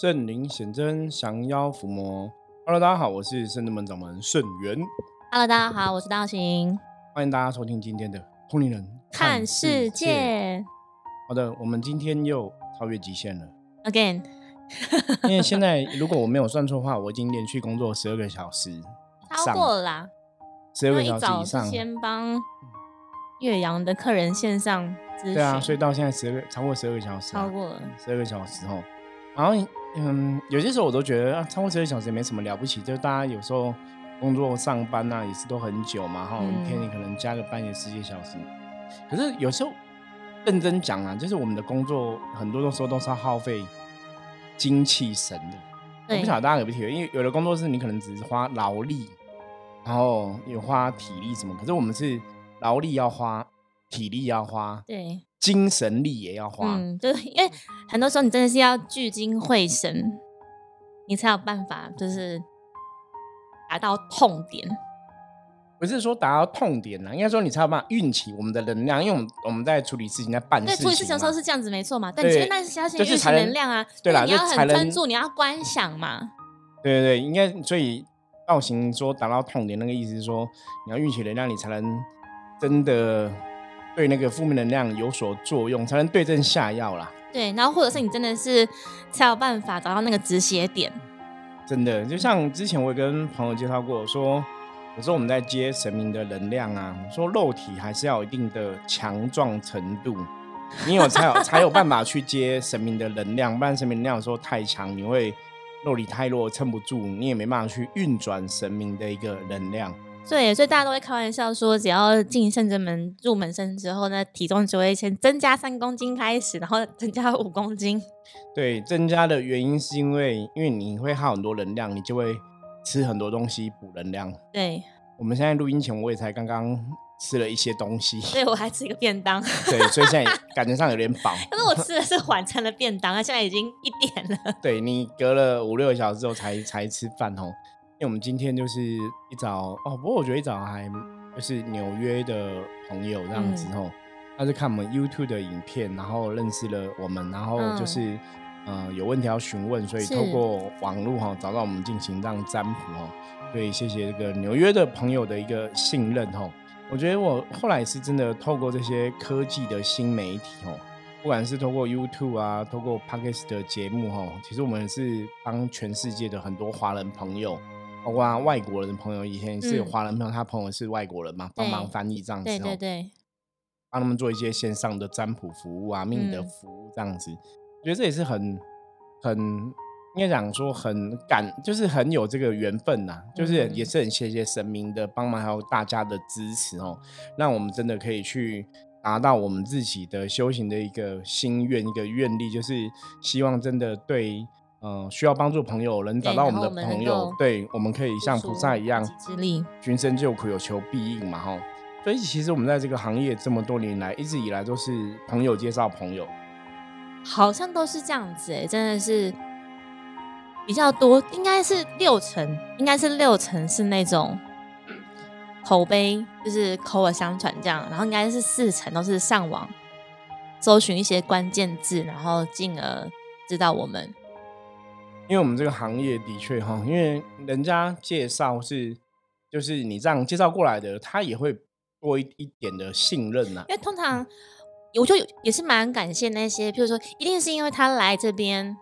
圣灵显真，降妖伏魔。Hello，大家好，我是圣智门掌门圣元。Hello，大家好，我是道行。欢迎大家收听今天的通灵人看世界。好的，我们今天又超越极限了。Again，因为现在如果我没有算错的话，我已经连续工作十二个小时。超过了啦，十二个小时以上。先帮岳阳的客人线上咨询。对啊，所以到现在十二个超过十二个小时，超过了十二个小时哦，然后。嗯，有些时候我都觉得啊，超过十二小时也没什么了不起。就大家有时候工作上班呐，也是都很久嘛，哈，一天你可能加个班也十几小时。可是有时候认真讲啊，就是我们的工作很多的时候都是要耗费精气神的。我不晓得大家有没有体会，因为有的工作是你可能只是花劳力，然后有花体力什么，可是我们是劳力要花，体力要花。对。精神力也要花，嗯，就是因为很多时候你真的是要聚精会神，你才有办法，就是达到痛点。不是说达到痛点呢，应该说你才有办法运起我们的能量，因为我们我们在处理事情，在办事情。处理事情的时候是这样子，没错嘛。但你那是相信运起能量啊，对啦，你要很专注，你要观想嘛。对对对，应该所以道行说达到痛点，那个意思是说你要运起能量，你才能真的。对那个负面能量有所作用，才能对症下药啦。对，然后或者是你真的是才有办法找到那个止血点。真的，就像之前我也跟朋友介绍过，说有时候我们在接神明的能量啊，说肉体还是要有一定的强壮程度，你有才有 才有办法去接神明的能量，不然神明能量有时候太强，你会肉体太弱撑不住，你也没办法去运转神明的一个能量。对，所以大家都会开玩笑说，只要进圣真门入门生之后呢，体重就会先增加三公斤开始，然后增加五公斤。对，增加的原因是因为，因为你会耗很多能量，你就会吃很多东西补能量。对，我们现在录音前，我也才刚刚吃了一些东西，对我还吃一个便当。对，所以现在感觉上有点饱。因为我吃的是 晚餐的便当，现在已经一点了。对你隔了五六个小时之后才才吃饭哦。因为我们今天就是一早哦，不过我觉得一早还就是纽约的朋友这样子哦，他是看我们 YouTube 的影片，然后认识了我们，然后就是呃有问题要询问，所以透过网络哈找到我们进行这样占卜哦，所以谢谢这个纽约的朋友的一个信任哦。我觉得我后来是真的透过这些科技的新媒体哦，不管是透过 YouTube 啊，透过 Podcast 的节目哈，其实我们是帮全世界的很多华人朋友。包括外国人的朋友，以前是有华人朋友，他朋友是外国人嘛，帮忙翻译这样子，对对对，帮他们做一些线上的占卜服务啊、命的服务这样子，我觉得这也是很很应该讲说很感，就是很有这个缘分呐，就是也是很谢谢神明的帮忙，还有大家的支持哦，让我们真的可以去达到我们自己的修行的一个心愿、一个愿力，就是希望真的对。嗯，需要帮助朋友，能找到我们的朋友，对，我们可以像菩萨一样，君生救苦，有求必应嘛，哈。所以其实我们在这个行业这么多年来，一直以来都是朋友介绍朋友，好像都是这样子，哎，真的是比较多，应该是六成，应该是六成是那种口碑，就是口耳相传这样，然后应该是四成都是上网搜寻一些关键字，然后进而知道我们。因为我们这个行业的确哈，因为人家介绍是，就是你这样介绍过来的，他也会多一一点的信任呐。因为通常，我就也是蛮感谢那些，譬如说，一定是因为他来这边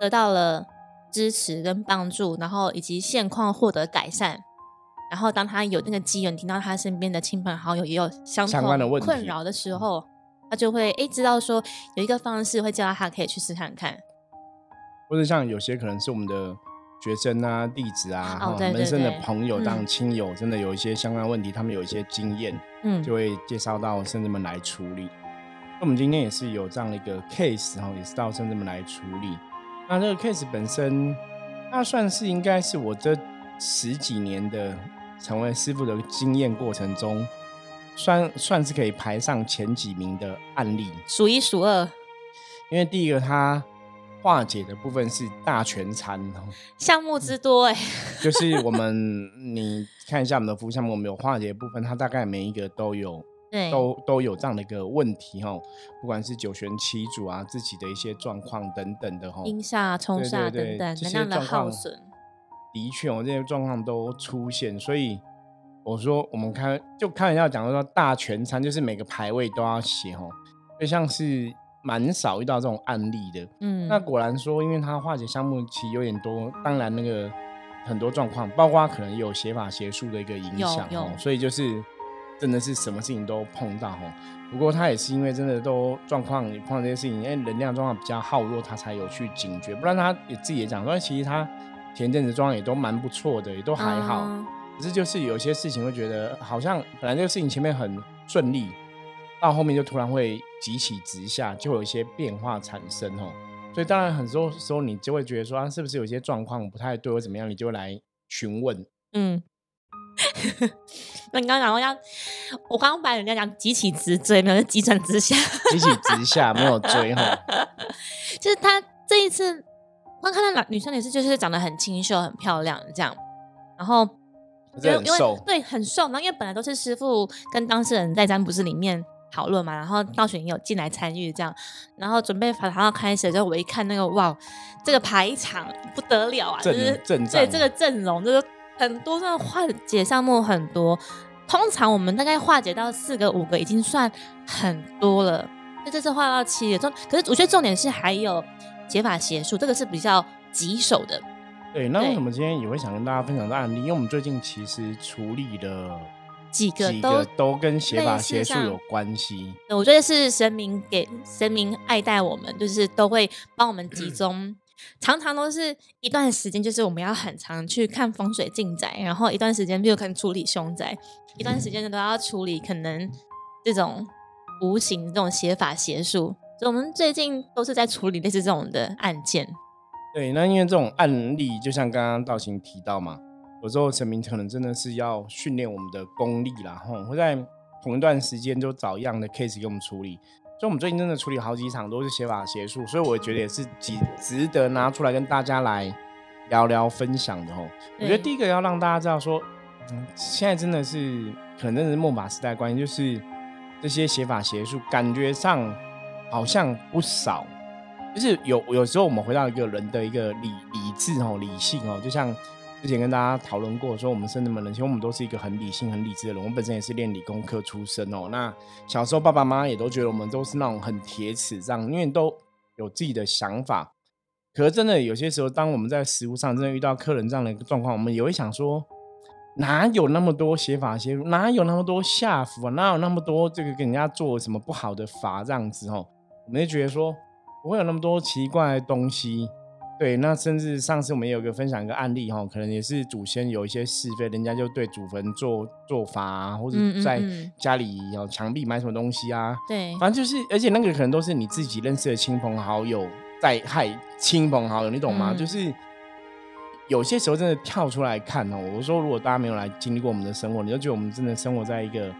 得到了支持跟帮助，然后以及现况获得改善，然后当他有那个机缘听到他身边的亲朋好友也有相关的困扰的时候，他就会哎知道说有一个方式会叫他可以去试看看。或者像有些可能是我们的学生啊、弟子啊、门生的朋友、当亲友，真的有一些相关问题，他们有一些经验，嗯，就会介绍到圣人们来处理。那我们今天也是有这样的一个 case 哈，也是到圣人们来处理。那这个 case 本身，那算是应该是我这十几年的成为师傅的经验过程中，算算是可以排上前几名的案例，数一数二。因为第一个他。化解的部分是大全餐哦，项目之多哎，就是我们你看一下我们的服务项目，我们有化解的部分，它大概每一个都有对，都都有这样的一个问题哈，不管是九玄七主啊，自己的一些状况等等的哈，阴煞、冲煞等等，能量的耗损，的确哦，这些状况都出现，所以我说我们开就开玩笑讲说大全餐，就是每个排位都要写哦，就像是。蛮少遇到这种案例的，嗯，那果然说，因为他化解项目其实有点多，当然那个很多状况，包括可能有写法邪术的一个影响哦，所以就是真的是什么事情都碰到哦。不过他也是因为真的都状况碰到这些事情，因为能量状况比较耗弱，他才有去警觉，不然他也自己也讲说，其实他前阵子状况也都蛮不错的，也都还好，可是就是有些事情会觉得好像本来这个事情前面很顺利。到后面就突然会急起直下，就有一些变化产生哦。所以当然很多时候你就会觉得说啊，是不是有些状况不太对或怎么样，你就来询问。嗯，那你刚刚讲要，我刚刚把人家讲急起直追，没有急转直下，急起直下没有追哈。就是他这一次，刚看到女生也是，就是长得很清秀、很漂亮这样，然后因为因为对很瘦，然后因为本来都是师傅跟当事人在占卜室里面。讨论嘛，然后道玄也有进来参与这样，然后准备法堂要开始，之后我一看那个哇，这个排场不得了啊，就是对这个阵容，就是很多这个化解项目很多，通常我们大概化解到四个五个已经算很多了，那这次化到七个，重可是我觉得重点是还有解法邪术，这个是比较棘手的。对，那为什么今天也会想跟大家分享这案例？因为我们最近其实处理了。几个都都跟邪法邪术有关系。我觉得是神明给神明爱戴我们，就是都会帮我们集中。常常都是一段时间，就是我们要很长去看风水进宅，然后一段时间比如可能处理凶宅，一段时间呢都要处理可能这种无形这种邪法邪术。所以我们最近都是在处理类似这种的案件。对，那因为这种案例，就像刚刚道行提到嘛。有时候神明可能真的是要训练我们的功力啦，吼，会在同一段时间就找一样的 case 给我们处理。所以，我们最近真的处理好几场都是写法邪术，所以我觉得也是值值得拿出来跟大家来聊聊分享的吼。我觉得第一个要让大家知道说，嗯，现在真的是可能真的是末法时代关系，就是这些写法邪术感觉上好像不少，就是有有时候我们回到一个人的一个理理智哦，理性哦，就像。之前跟大家讨论过，说我们生那么人，其实我们都是一个很理性、很理智的人。我本身也是练理工科出身哦。那小时候爸爸妈妈也都觉得我们都是那种很铁齿这样，因为都有自己的想法。可是真的有些时候，当我们在食物上真的遇到客人这样的一个状况，我们也会想说，哪有那么多写法写，哪有那么多下符啊？哪有那么多这个给人家做什么不好的法这样子哦？我们就觉得说，不会有那么多奇怪的东西。对，那甚至上次我们也有个分享一个案例哈，可能也是祖先有一些是非，人家就对祖坟做做法啊，或者在家里有墙壁买什么东西啊，对，反正就是，而且那个可能都是你自己认识的亲朋好友在害亲朋好友，你懂吗？就是有些时候真的跳出来看哦，我说如果大家没有来经历过我们的生活，你就觉得我们真的生活在一个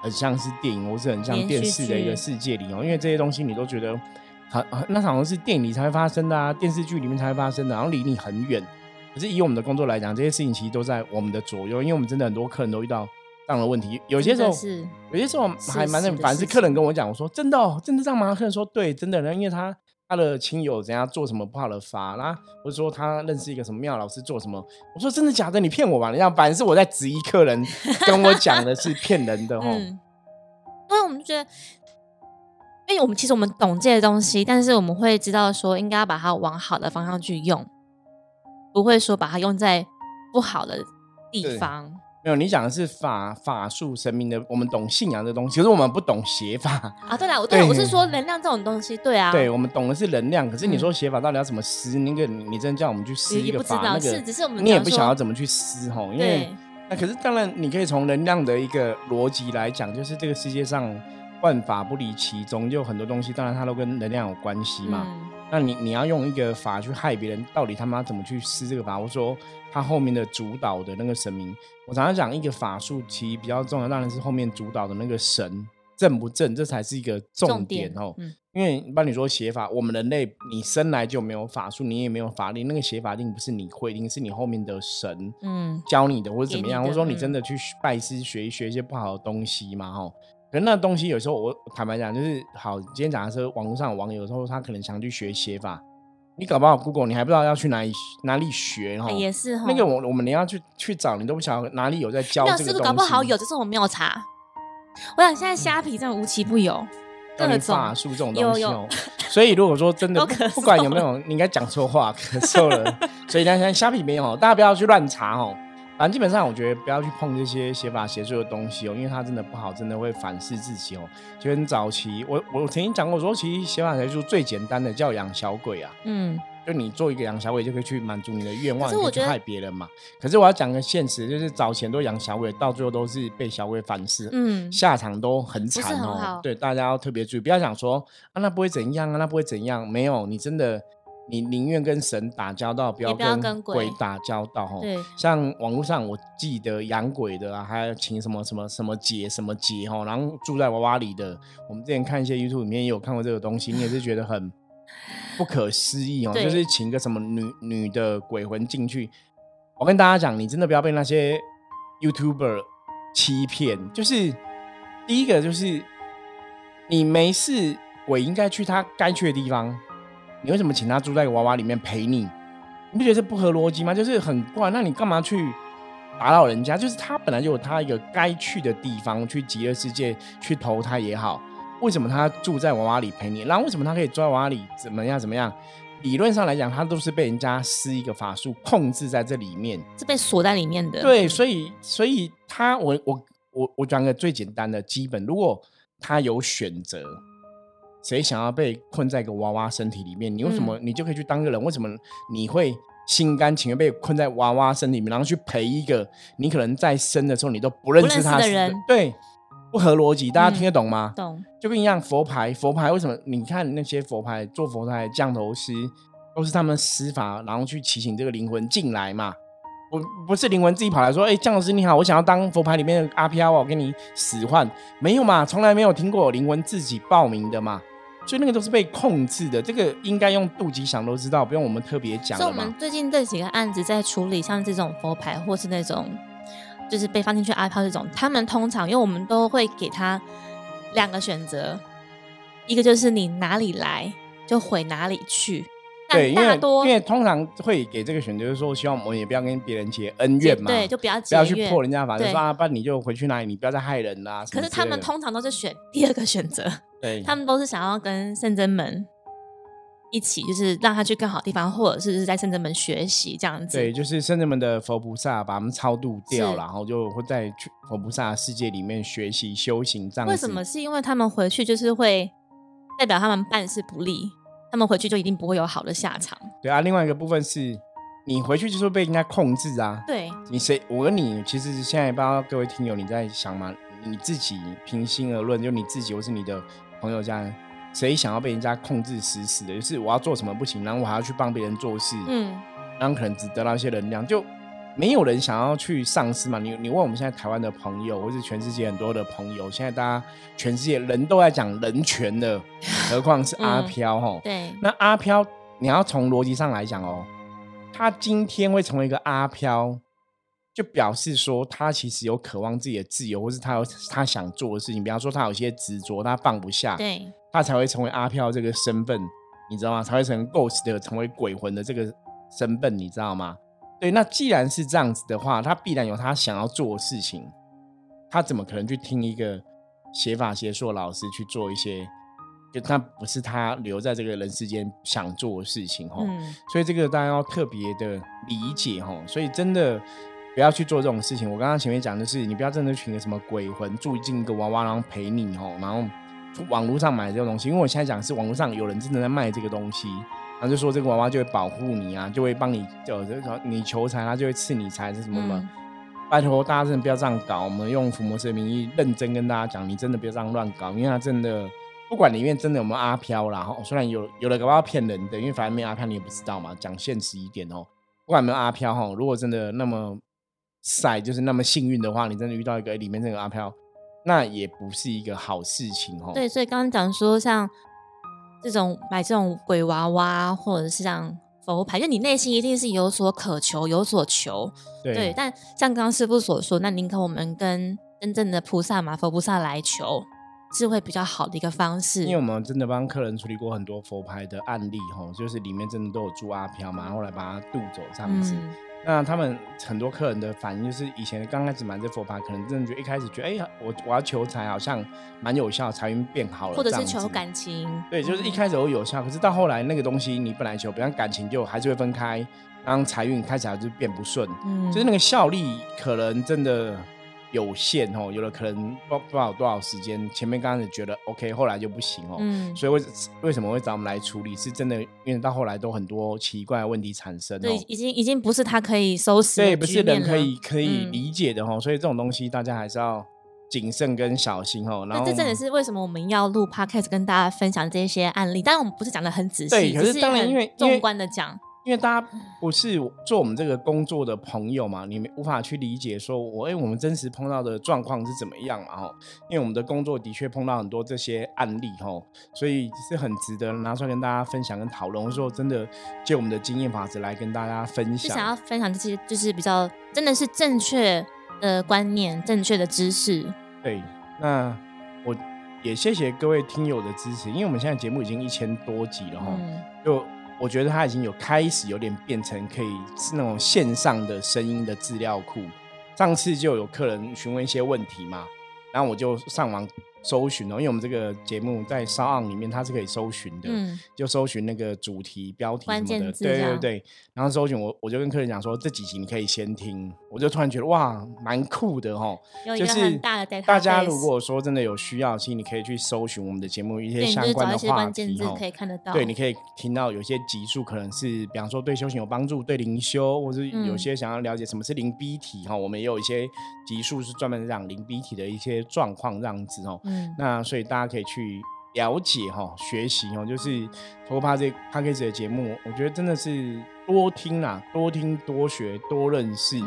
很像是电影，或是很像电视的一个世界里哦，因为这些东西你都觉得。好，那好像是电影里才会发生的啊，电视剧里面才会发生的，然后离你很远。可是以我们的工作来讲，这些事情其实都在我们的左右，因为我们真的很多客人都遇到这样的问题。有些时候是，有些时候还蛮很烦，是客人跟我讲，我说真的哦，真的这样吗？客人说对，真的。然后因为他他的亲友怎样做什么不好的法啦，或者说他认识一个什么庙老师做什么，我说真的假的？你骗我吧？你样反正是我在质疑客人跟我讲的是骗人的哦。因为我们觉得。因为我们其实我们懂这些东西，但是我们会知道说应该要把它往好的方向去用，不会说把它用在不好的地方。没有，你讲的是法法术神明的，我们懂信仰的东西，可是我们不懂邪法啊。对啦，我 对我是说能量这种东西，对啊，对我们懂的是能量，可是你说邪法到底要怎么施？那个你真叫我们去施一个法，那个是只是我们你也不想要怎么去施吼，因为那可是当然你可以从能量的一个逻辑来讲，就是这个世界上。万法不离其中，就很多东西，当然它都跟能量有关系嘛。那你你要用一个法去害别人，到底他妈怎么去施这个法？我说他后面的主导的那个神明，我常常讲一个法术其实比较重要，当然是后面主导的那个神正不正，这才是一个重点哦。因为帮你说写法，我们人类你生来就没有法术，你也没有法力，那个写法一定不是你会，一定是你后面的神嗯教你的，或者怎么样，或者说你真的去拜师学一学一些不好的东西嘛？哈。可是那东西有时候我坦白讲，就是好，今天讲的是网络上网友说他可能想去学写法，你搞不好 Google 你还不知道要去哪里哪里学哈。也是哈。那个我我们连要去去找你都不晓得哪里有在教这个东西。搞不好有，只是我没有查。我想现在虾皮真的无奇不有。各种法术这种东西哦，所以如果说真的不管有没有，你应该讲错话咳嗽了。所以呢，现在虾皮没有，大家不要去乱查哦。反正基本上，我觉得不要去碰这些写法写作的东西哦，因为它真的不好，真的会反噬自己哦。就跟早期，我我曾经讲过，说其实写法写作最简单的叫养小鬼啊。嗯。就你做一个养小鬼就可以去满足你的愿望，你去害别人嘛。可是我要讲个现实，就是早前都养小鬼，到最后都是被小鬼反噬，嗯，下场都很惨哦。对，大家要特别注意，不要想说啊，那不会怎样啊，那不会怎样。没有，你真的，你宁愿跟神打交道，不要跟鬼打交道。哈，对。像网络上我记得养鬼的啊，还有请什么什么什么节什么节哈，然后住在娃娃里的，我们之前看一些 YouTube 里面也有看过这个东西，你也是觉得很。不可思议哦，就是请个什么女女的鬼魂进去。我跟大家讲，你真的不要被那些 YouTuber 欺骗。就是第一个，就是你没事，鬼应该去他该去的地方。你为什么请他住在娃娃里面陪你？你不觉得这不合逻辑吗？就是很怪。那你干嘛去打扰人家？就是他本来就有他一个该去的地方，去极乐世界去投胎也好。为什么他住在娃娃里陪你？然后为什么他可以住在娃娃里？怎么样？怎么样？理论上来讲，他都是被人家施一个法术控制在这里面，是被锁在里面的。对，所以，所以他，我，我，我，我讲个最简单的基本，如果他有选择，谁想要被困在一个娃娃身体里面，你为什么你就可以去当个人？为什么你会心甘情愿被困在娃娃身体里面，然后去陪一个你可能在生的时候你都不认识他的人？对。不合逻辑，大家听得懂吗？懂。就跟一样，佛牌，佛牌为什么？你看那些佛牌做佛牌降头师，都是他们施法，然后去提醒这个灵魂进来嘛。不，不是灵魂自己跑来说：“哎，降头师你好，我想要当佛牌里面的阿飘我跟你使唤。”没有嘛，从来没有听过灵魂自己报名的嘛。所以那个都是被控制的，这个应该用肚脐想都知道，不用我们特别讲。所以我们最近这几个案子在处理，像这种佛牌或是那种。就是被放进去阿飘这种，他们通常因为我们都会给他两个选择，一个就是你哪里来就回哪里去。对，因为因为通常会给这个选择，就是说希望我们也不要跟别人结恩怨嘛，对，就不要不要去破人家法，就说啊，不然你就回去哪里，你不要再害人啦。可是他们通常都是选第二个选择，对他们都是想要跟圣真门。一起就是让他去更好地方，或者是在圣真门学习这样子。对，就是圣真门的佛菩萨把他们超度掉，然后就会在佛菩萨世界里面学习修行这样子。为什么？是因为他们回去就是会代表他们办事不利，他们回去就一定不会有好的下场。对啊，另外一个部分是你回去就是被人家控制啊。对，你谁？我跟你其实现在不知道各位听友你在想吗？你自己平心而论，就你自己或是你的朋友家人。谁想要被人家控制死死的？就是我要做什么不行，然后我还要去帮别人做事，嗯，然后可能只得到一些能量，就没有人想要去丧失嘛。你你问我们现在台湾的朋友，或是全世界很多的朋友，现在大家全世界人都在讲人权的，何况是阿飘哈？对，那阿飘你要从逻辑上来讲哦，他今天会成为一个阿飘。就表示说，他其实有渴望自己的自由，或是他有他想做的事情。比方说，他有些执着，他放不下，对，他才会成为阿飘这个身份，你知道吗？才会成为 ghost 的，成为鬼魂的这个身份，你知道吗？对，那既然是这样子的话，他必然有他想要做的事情，他怎么可能去听一个写法写作老师去做一些，就那不是他留在这个人世间想做的事情哈？所以这个大家要特别的理解哈。所以真的。不要去做这种事情。我刚刚前面讲的是，你不要真的请个什么鬼魂住进一个娃娃，然后陪你哦，然后网络上买这个东西。因为我现在讲是网络上有人真的在卖这个东西，然后就说这个娃娃就会保护你啊，就会帮你，就你求财，他就会赐你财，是什么什么。拜托大家真的不要这样搞。我们用伏魔师的名义认真跟大家讲，你真的不要这样乱搞，因为他真的不管里面真的有没有阿飘啦，哈，虽然有有的搞不好骗人的，因为反正没阿飘你也不知道嘛。讲现实一点哦，不管有没有阿飘哈，如果真的那么。赛就是那么幸运的话，你真的遇到一个里面这个阿飘，那也不是一个好事情哦。对，所以刚刚讲说，像这种买这种鬼娃娃，或者是像佛牌，就你内心一定是有所渴求、有所求。对。但像刚刚师傅所说，那宁可我们跟真正的菩萨嘛，佛菩萨来求，是会比较好的一个方式。因为我们真的帮客人处理过很多佛牌的案例，吼，就是里面真的都有住阿飘嘛，后来把他渡走这样子。那他们很多客人的反应就是，以前刚开始买这佛牌，可能真的觉得一开始觉得，哎呀，我我要求财好像蛮有效，财运变好了，或者是求感情，对，就是一开始会有效，可是到后来那个东西你本来求，比方感情就还是会分开，然后财运开始就变不顺，嗯，就是那个效力可能真的。有限哦，有的可能不不知道多少时间，前面刚开始觉得 OK，后来就不行哦。嗯，所以为为什么会找我们来处理？是真的，因为到后来都很多奇怪的问题产生。对，已经已经不是他可以收拾，对，不是人可以可以理解的哈。所以这种东西大家还是要谨慎跟小心哦。然后这真的是为什么我们要录 Podcast 跟大家分享这些案例？当然我们不是讲的很仔细，对，可是当然因为纵观的讲。因为大家不是做我们这个工作的朋友嘛，你们无法去理解说，我哎，我们真实碰到的状况是怎么样嘛？哈，因为我们的工作的确碰到很多这些案例，哈，所以是很值得拿出来跟大家分享跟讨论。我说，真的借我们的经验法则来跟大家分享，想要分享这些就是比较真的是正确的观念、正确的知识。对，那我也谢谢各位听友的支持，因为我们现在节目已经一千多集了，哈，就。我觉得它已经有开始有点变成可以是那种线上的声音的资料库。上次就有客人询问一些问题嘛，然后我就上网。搜寻哦，因为我们这个节目在商案里面它是可以搜寻的，就搜寻那个主题标题什么的，对对对。然后搜寻我，我就跟客人讲说，这几集你可以先听。我就突然觉得哇，蛮酷的哦，就是大家如果说真的有需要，其实你可以去搜寻我们的节目一些相关的话题哦，可以看得到。对，你可以听到有些集数可能是，比方说对修行有帮助，对灵修，或是有些想要了解什么是灵 B 体哈，我们也有一些集数是专门讲灵 B 体的一些状况这样子哦。那所以大家可以去了解哈，学习哦，就是托帕这帕克斯的节目，我觉得真的是多听啦，多听多学多认识，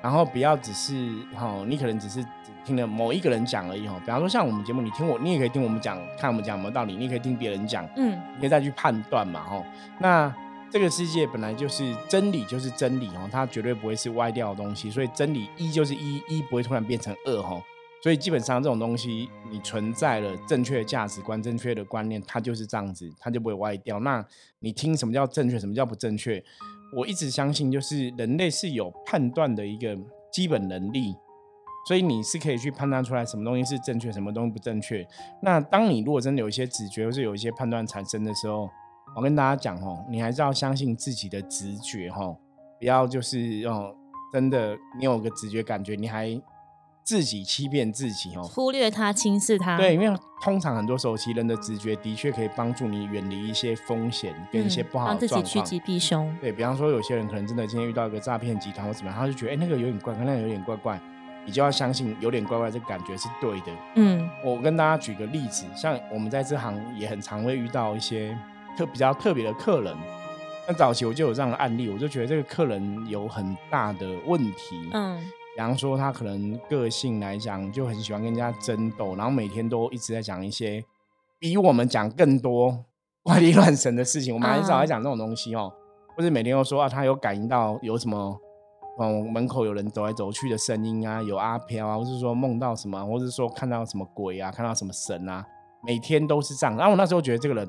然后不要只是哈，你可能只是只听了某一个人讲而已哈。比方说像我们节目，你听我，你也可以听我们讲，看我们讲有没有道理，你也可以听别人讲，嗯，你可以再去判断嘛哈。那这个世界本来就是真理就是真理哦，它绝对不会是歪掉的东西，所以真理一就是一，一不会突然变成二哈。所以基本上这种东西，你存在了正确的价值观、正确的观念，它就是这样子，它就不会歪掉。那你听什么叫正确，什么叫不正确？我一直相信，就是人类是有判断的一个基本能力，所以你是可以去判断出来什么东西是正确，什么东西不正确。那当你如果真的有一些直觉，或是有一些判断产生的时候，我跟大家讲哦，你还是要相信自己的直觉哈，不要就是哦，真的你有个直觉感觉，你还。自己欺骗自己哦，忽略他，轻视他。对，因为通常很多时候，其实人的直觉的确可以帮助你远离一些风险跟一些不好的状况。自己趋吉避凶。对比方说，有些人可能真的今天遇到一个诈骗集团或怎么样，他就觉得哎，那个有点怪，那个有点怪怪，你就要相信有点怪怪，这感觉是对的。嗯，我跟大家举个例子，像我们在这行也很常会遇到一些特比较特别的客人。那早期我就有这样的案例，我就觉得这个客人有很大的问题。嗯。比方说，他可能个性来讲就很喜欢跟人家争斗，然后每天都一直在讲一些比我们讲更多 怪力乱神的事情。我们很少在讲这种东西哦，或者每天都说啊，他有感应到有什么嗯门口有人走来走去的声音啊，有阿飘啊，或是说梦到什么，或是说看到什么鬼啊，看到什么神啊，每天都是这样。然后我那时候觉得这个人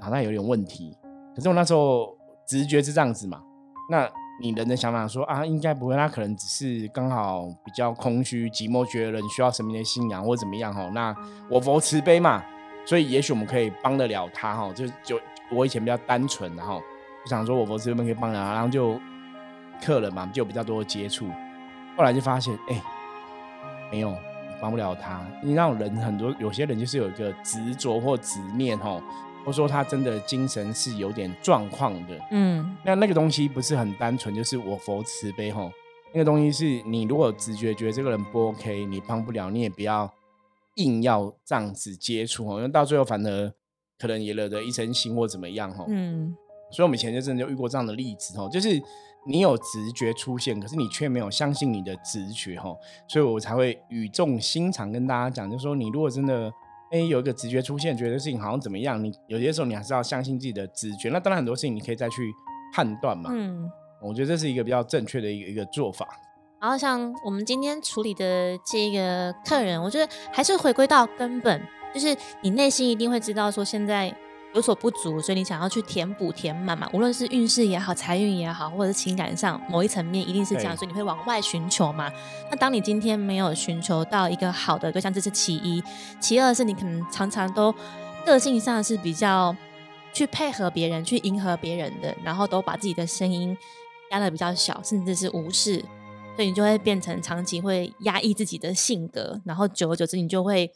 脑袋有点问题，可是我那时候直觉是这样子嘛，那。你人的想法说啊，应该不会，他可能只是刚好比较空虚、寂寞，觉得人需要神明的信仰或者怎么样哈。那我佛慈悲嘛，所以也许我们可以帮得了他哈。就就我以前比较单纯，然后就想说我佛慈悲可以帮了他，然后就客人嘛就有比较多的接触。后来就发现，哎，没有帮不了他。你让人很多，有些人就是有一个执着或执念哈。或说他真的精神是有点状况的，嗯，那那个东西不是很单纯，就是我佛慈悲吼，那个东西是你如果直觉觉得这个人不 OK，你帮不了，你也不要硬要这样子接触哦，因为到最后反而可能也惹得一身腥或怎么样吼，嗯，所以我们以前就真的就遇过这样的例子吼，就是你有直觉出现，可是你却没有相信你的直觉吼，所以我才会语重心长跟大家讲，就说你如果真的。哎，有一个直觉出现，觉得事情好像怎么样？你有些时候你还是要相信自己的直觉。那当然很多事情你可以再去判断嘛。嗯，我觉得这是一个比较正确的一个一个做法。然后像我们今天处理的这个客人，我觉得还是回归到根本，就是你内心一定会知道说现在有所不足，所以你想要去填补、填满嘛。无论是运势也好、财运也好，或者是情感上某一层面，一定是这样，所以你会往外寻求嘛。那当你今天没有寻求到一个好的对象，这是其一；其二是你可能常常都个性上是比较去配合别人、去迎合别人的，然后都把自己的声音压的比较小，甚至是无视。所以你就会变成长期会压抑自己的性格，然后久而久之，你就会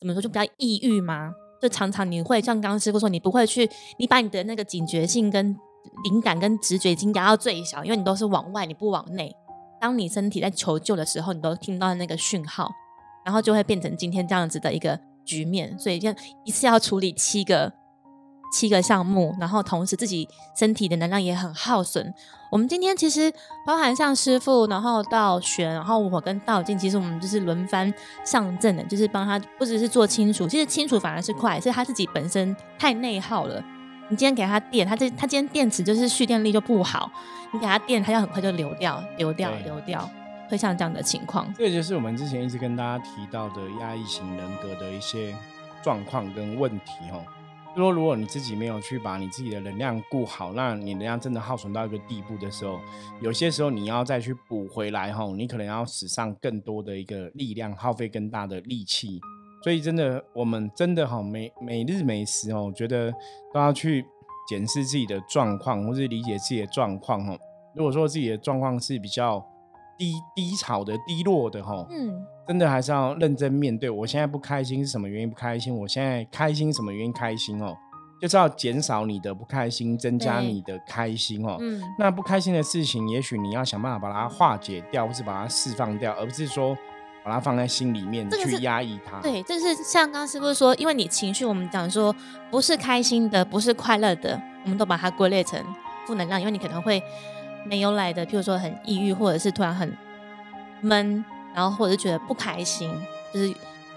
怎么说，就比较抑郁吗？就常常你会像刚刚师傅说，你不会去，你把你的那个警觉性、跟灵感、跟直觉已经压到最小，因为你都是往外，你不往内。当你身体在求救的时候，你都听到那个讯号，然后就会变成今天这样子的一个局面。所以就一次要处理七个。七个项目，然后同时自己身体的能量也很耗损。我们今天其实包含像师傅，然后到玄，然后我跟道静，其实我们就是轮番上阵的，就是帮他不只是做清除，其实清除反而是快，是他自己本身太内耗了。你今天给他电，他这他今天电池就是蓄电力就不好，你给他电，他要很快就流掉，流掉，流掉，会像这样的情况。这就是我们之前一直跟大家提到的压抑型人格的一些状况跟问题哦。说，如果你自己没有去把你自己的能量顾好，那你能量真的耗损到一个地步的时候，有些时候你要再去补回来哈，你可能要使上更多的一个力量，耗费更大的力气。所以真的，我们真的哈，每每日每时哦，觉得都要去检视自己的状况，或是理解自己的状况哈。如果说自己的状况是比较低低潮的、低落的哈，嗯。真的还是要认真面对。我现在不开心是什么原因不开心？我现在开心什么原因开心哦？就是要减少你的不开心，增加你的开心哦。嗯。那不开心的事情，也许你要想办法把它化解掉，或是把它释放掉，而不是说把它放在心里面去压抑它。对，就是像刚刚师傅说，因为你情绪，我们讲说不是开心的，不是快乐的，我们都把它归类成负能量，因为你可能会没有来的，譬如说很抑郁，或者是突然很闷。然后或者是觉得不开心，就是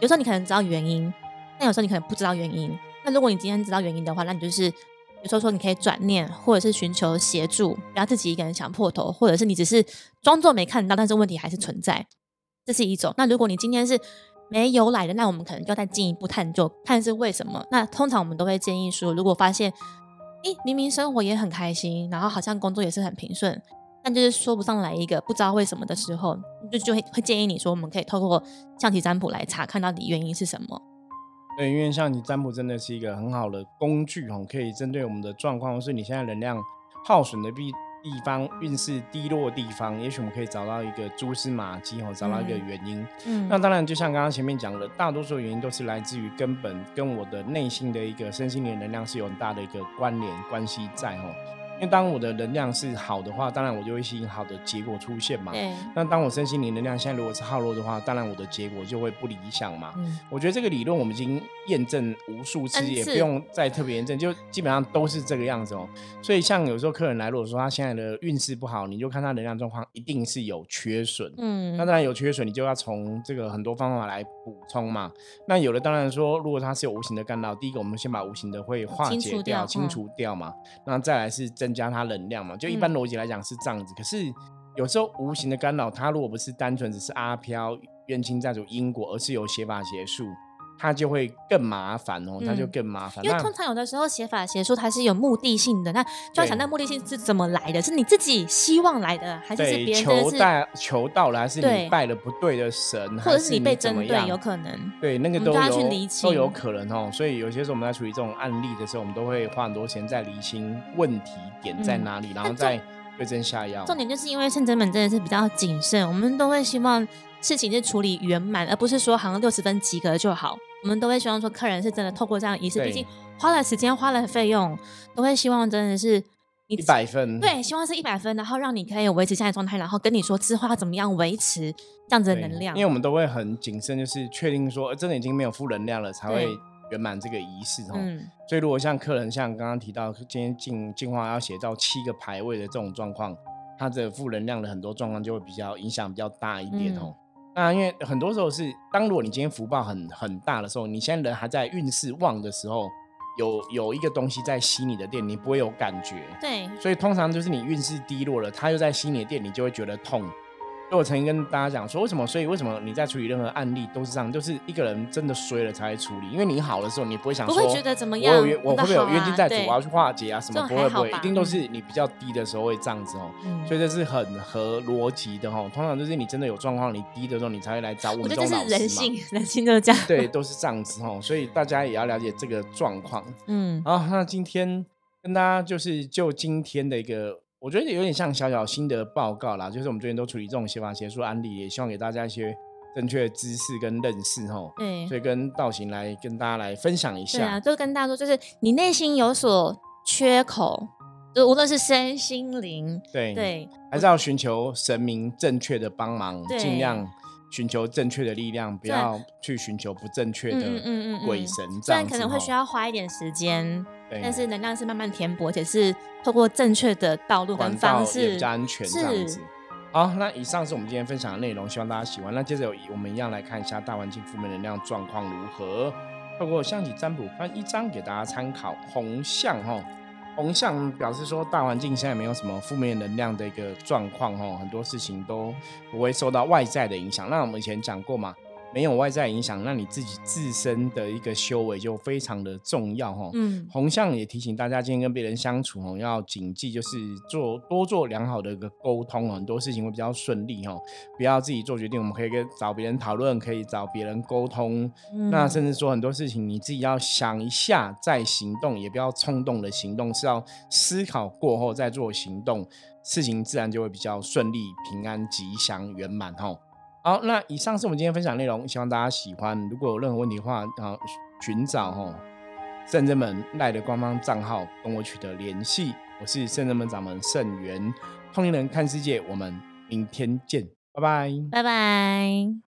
有时候你可能知道原因，但有时候你可能不知道原因。那如果你今天知道原因的话，那你就是有时候说你可以转念，或者是寻求协助，不要自己一个人想破头，或者是你只是装作没看到，但是问题还是存在，这是一种。那如果你今天是没有来的，那我们可能就要再进一步探究，看是为什么。那通常我们都会建议说，如果发现，诶，明明生活也很开心，然后好像工作也是很平顺。但就是说不上来一个不知道为什么的时候，就就会会建议你说，我们可以透过象棋占卜来查看到底原因是什么。对，因为象棋占卜真的是一个很好的工具哦，可以针对我们的状况，或是你现在能量耗损的必地方、运势低落的地方，也许我们可以找到一个蛛丝马迹哦，找到一个原因。嗯，那当然，就像刚刚前面讲的，大多数原因都是来自于根本跟我的内心的一个身心灵能量是有很大的一个关联关系在哦。因为当我的能量是好的话，当然我就会吸引好的结果出现嘛。那当我身心灵能量现在如果是耗弱的话，当然我的结果就会不理想嘛。我觉得这个理论我们已经验证无数次，也不用再特别验证，就基本上都是这个样子哦。所以像有时候客人来，如果说他现在的运势不好，你就看他能量状况一定是有缺损。嗯，那当然有缺损，你就要从这个很多方法来补充嘛。那有的当然说，如果它是有无形的干扰，第一个我们先把无形的会化解掉、清除掉嘛。那再来是。增加它能量嘛，就一般逻辑来讲是这样子。可是有时候无形的干扰，它如果不是单纯只是阿飘冤亲债主因果，而是有邪法邪术。它就会更麻烦哦，它就更麻烦。因为通常有的时候写法写书它是有目的性的，那就要想那目的性是怎么来的？是你自己希望来的，还是别人求到求到了，还是你拜了不对的神，或者是你被针对？有可能。对，那个都有都有可能哦。所以有些时候我们在处理这种案例的时候，我们都会花很多钱在厘清问题点在哪里，然后再对症下药。重点就是因为圣真本真的是比较谨慎，我们都会希望。事情是处理圆满，而不是说好像六十分及格就好。我们都会希望说，客人是真的透过这样仪式，毕竟花了时间、花了费用，都会希望真的是一百分。对，希望是一百分，然后让你可以维持现在状态，然后跟你说之后要怎么样维持这样子的能量。因为我们都会很谨慎，就是确定说真的已经没有负能量了，才会圆满这个仪式哦。所以如果像客人像刚刚提到今天进进化要写到七个排位的这种状况，他的负能量的很多状况就会比较影响比较大一点哦。那因为很多时候是，当如果你今天福报很很大的时候，你现在人还在运势旺的时候，有有一个东西在吸你的电，你不会有感觉。对。所以通常就是你运势低落了，它又在吸你的电，你就会觉得痛。所以我曾经跟大家讲说，为什么？所以为什么你在处理任何案例都是这样？就是一个人真的衰了才会处理，因为你好的时候，你不会想说，不会觉得怎么样，我有我会不会有冤亲债主，我要去化解啊什么？不会不会，一定都是你比较低的时候会这样子哦。嗯所以这是很合逻辑的哦。通常就是你真的有状况，你低的时候，你才会来找我人性，人性就是这样。对，都是这样子哦。所以大家也要了解这个状况。嗯，好，那今天跟大家就是就今天的一个，我觉得有点像小小心得报告啦，就是我们最近都处理这种写法写书案例，也希望给大家一些正确的知识跟认识哈。对所以跟道行来跟大家来分享一对啊，下。就跟大家说，就是你内心有所缺口，就无论是身心灵，对对，还是要寻求神明正确的帮忙，对尽量寻求正确的力量，不要去寻求不正确的嗯鬼神。这虽然样可能会需要花一点时间，但是能量是慢慢填补，而且是透过正确的道路管跟方式比较安全这样子。好，那以上是我们今天分享的内容，希望大家喜欢。那接着我们一样来看一下大环境负面能量状况如何。透过象棋占卜翻一张给大家参考，红象哈，红象表示说大环境现在没有什么负面能量的一个状况哦，很多事情都不会受到外在的影响。那我们以前讲过嘛，没有外在影响，那你自己自身的一个修为就非常的重要哈。嗯，红象也提醒大家，今天跟别人相处哦，要谨记，就是做多做良好的一个沟通哦，很多事情会比较顺利哦。不要自己做决定，我们可以跟找别人讨论，可以找别人沟通。那嗯甚至说很多事情你自己要想一下再行动，也不要冲动的行动，是要思考过后再做行动，事情自然就会比较顺利、平安、吉祥、圆满哦。好，那以上是我们今天分享内容，希望大家喜欢。如果有任何问题的话，然后，寻找哦圣人门赖的官方账号跟我取得联系。我是圣人门掌门圣元，通灵人看世界，我们明天见，拜拜。拜拜。